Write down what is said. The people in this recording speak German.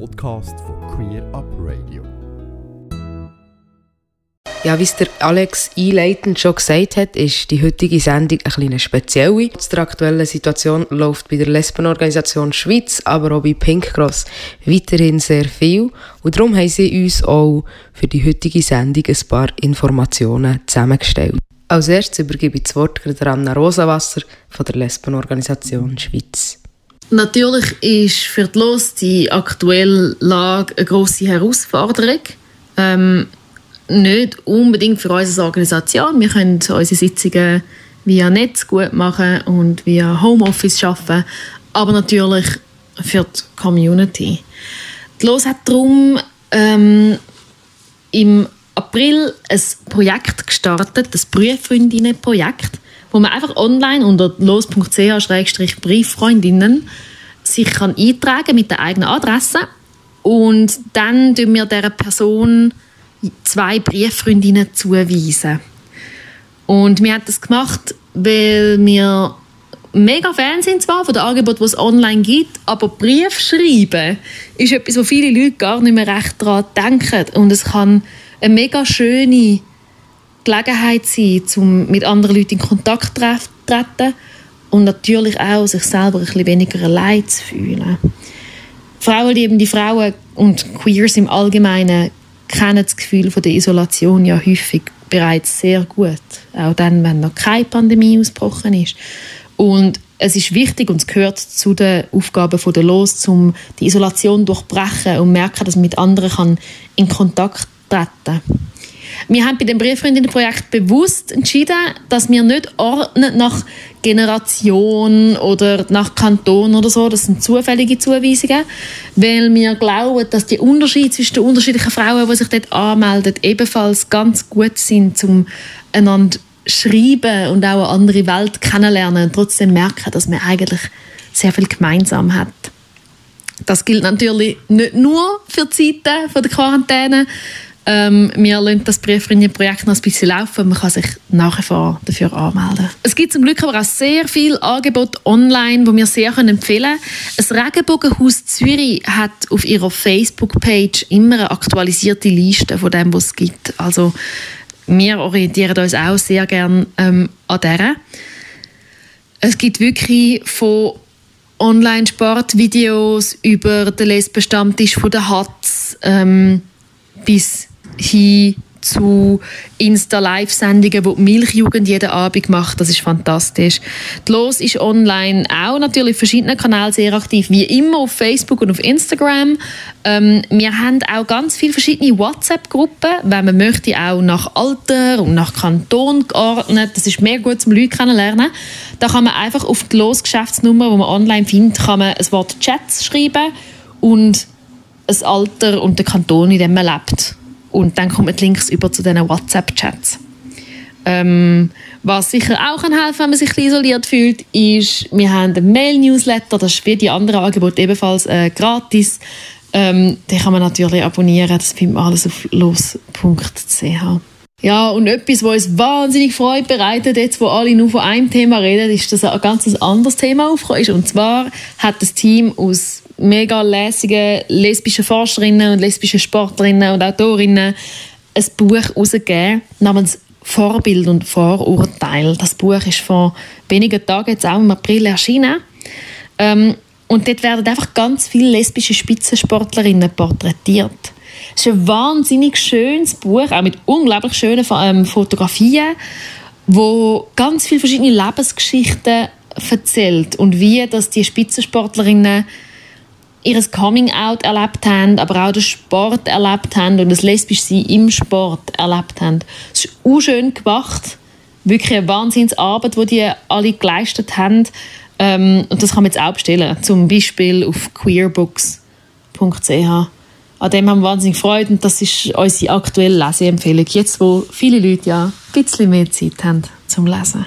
Podcast von Queer Up Radio. Ja, wie es der Alex einleitend schon gesagt hat, ist die heutige Sendung ein bisschen speziell. Zu der aktuellen Situation läuft bei der Lesbenorganisation Schweiz, aber auch bei Pink Cross weiterhin sehr viel. Und darum haben sie uns auch für die heutige Sendung ein paar Informationen zusammengestellt. Als erstes übergebe ich das Wort an Anna Rosenwasser von der Lesbenorganisation Schweiz. Natürlich ist für die LOS die aktuelle Lage eine grosse Herausforderung. Ähm, nicht unbedingt für unsere Organisation. Wir können unsere Sitzungen via Netz gut machen und via Homeoffice arbeiten, aber natürlich für die Community. Die LOS hat darum ähm, im April ein Projekt gestartet, das Brieffreundinnen-Projekt, wo man einfach online unter los.ch-brieffreundinnen sich kann eintragen mit der eigenen Adresse und dann tun wir dieser Person zwei Brieffreundinnen zuweisen. Und wir haben das gemacht, weil wir mega Fan sind zwar von dem Angebot, das es online gibt, aber Brief schreiben ist etwas, wo viele Leute gar nicht mehr recht daran denken. Und es kann eine mega schöne Gelegenheit sein, um mit anderen Leuten in Kontakt zu treten und natürlich auch sich selber ein bisschen weniger allein zu fühlen. Frauen die Frauen und Queers im Allgemeinen kennen das Gefühl von der Isolation ja häufig bereits sehr gut, auch dann, wenn noch keine Pandemie ausgebrochen ist. Und es ist wichtig und es gehört zu den Aufgaben der Los, um die Isolation durchbrechen und merken, dass man mit anderen kann in Kontakt treten. Wir haben bei dem Brieffreundinnenprojekt bewusst entschieden, dass wir nicht ordnen nach Generation oder nach Kanton oder so. Das sind zufällige Zuweisungen, weil wir glauben, dass die Unterschiede zwischen den unterschiedlichen Frauen, die sich dort anmelden, ebenfalls ganz gut sind, um einander schreiben und auch eine andere Welt kennenlernen und trotzdem merken, dass man eigentlich sehr viel gemeinsam hat. Das gilt natürlich nicht nur für die Zeiten der Quarantäne, ähm, wir lassen das Brieffreundinnen-Projekt noch ein bisschen laufen. Man kann sich nachher dafür anmelden. Es gibt zum Glück aber auch sehr viele Angebote online, die wir sehr empfehlen können. Das Regenbogenhaus Zürich hat auf ihrer Facebook-Page immer eine aktualisierte Liste von dem, was es gibt. Also wir orientieren uns auch sehr gerne ähm, an dieser. Es gibt wirklich von Online-Sportvideos über den Lesbenstammtisch von der Hatz ähm, bis hin zu Insta-Live-Sendungen, die die Milchjugend jeden Abend macht. Das ist fantastisch. Die Los ist online auch natürlich auf verschiedenen Kanälen sehr aktiv, wie immer auf Facebook und auf Instagram. Ähm, wir haben auch ganz viele verschiedene WhatsApp-Gruppen, wenn man möchte, auch nach Alter und nach Kanton geordnet. Das ist mehr gut zum Leute kennenlernen. Da kann man einfach auf die Los-Geschäftsnummer, die man online findet, kann man ein Wort Chats schreiben und ein Alter und den Kanton, in dem man lebt. Und dann kommen die Links über zu diesen WhatsApp-Chats. Ähm, was sicher auch kann helfen wenn man sich isoliert fühlt, ist, wir haben einen Mail-Newsletter, das ist wie die anderen Angebote ebenfalls äh, gratis. Ähm, den kann man natürlich abonnieren, das findet man alles auf los.ch. Ja, und etwas, was uns wahnsinnig Freude bereitet, jetzt wo alle nur von einem Thema reden, ist, dass ein ganz anderes Thema aufgekommen ist. Und zwar hat das Team aus mega lässigen lesbischen Forscherinnen und lesbischen Sportlerinnen und Autorinnen ein Buch herausgegeben namens Vorbild und Vorurteil. Das Buch ist vor wenigen Tagen, jetzt auch im April, erschienen. Ähm, und dort werden einfach ganz viele lesbische Spitzensportlerinnen porträtiert. Es ist ein wahnsinnig schönes Buch, auch mit unglaublich schönen ähm, Fotografien, wo ganz viele verschiedene Lebensgeschichten erzählt und wie dass die Spitzensportlerinnen ihr Coming-out erlebt haben, aber auch den Sport erlebt haben und das lesbisch Sein im Sport erlebt haben. Es ist auch schön gemacht. Wirklich eine Wahnsinnsarbeit, die die alle geleistet haben. Ähm, und das kann man jetzt auch bestellen. Zum Beispiel auf queerbooks.ch. An dem haben wir wahnsinnig Freude und das ist unsere aktuelle Leseempfehlung. Jetzt, wo viele Leute ja ein bisschen mehr Zeit haben zum Lesen.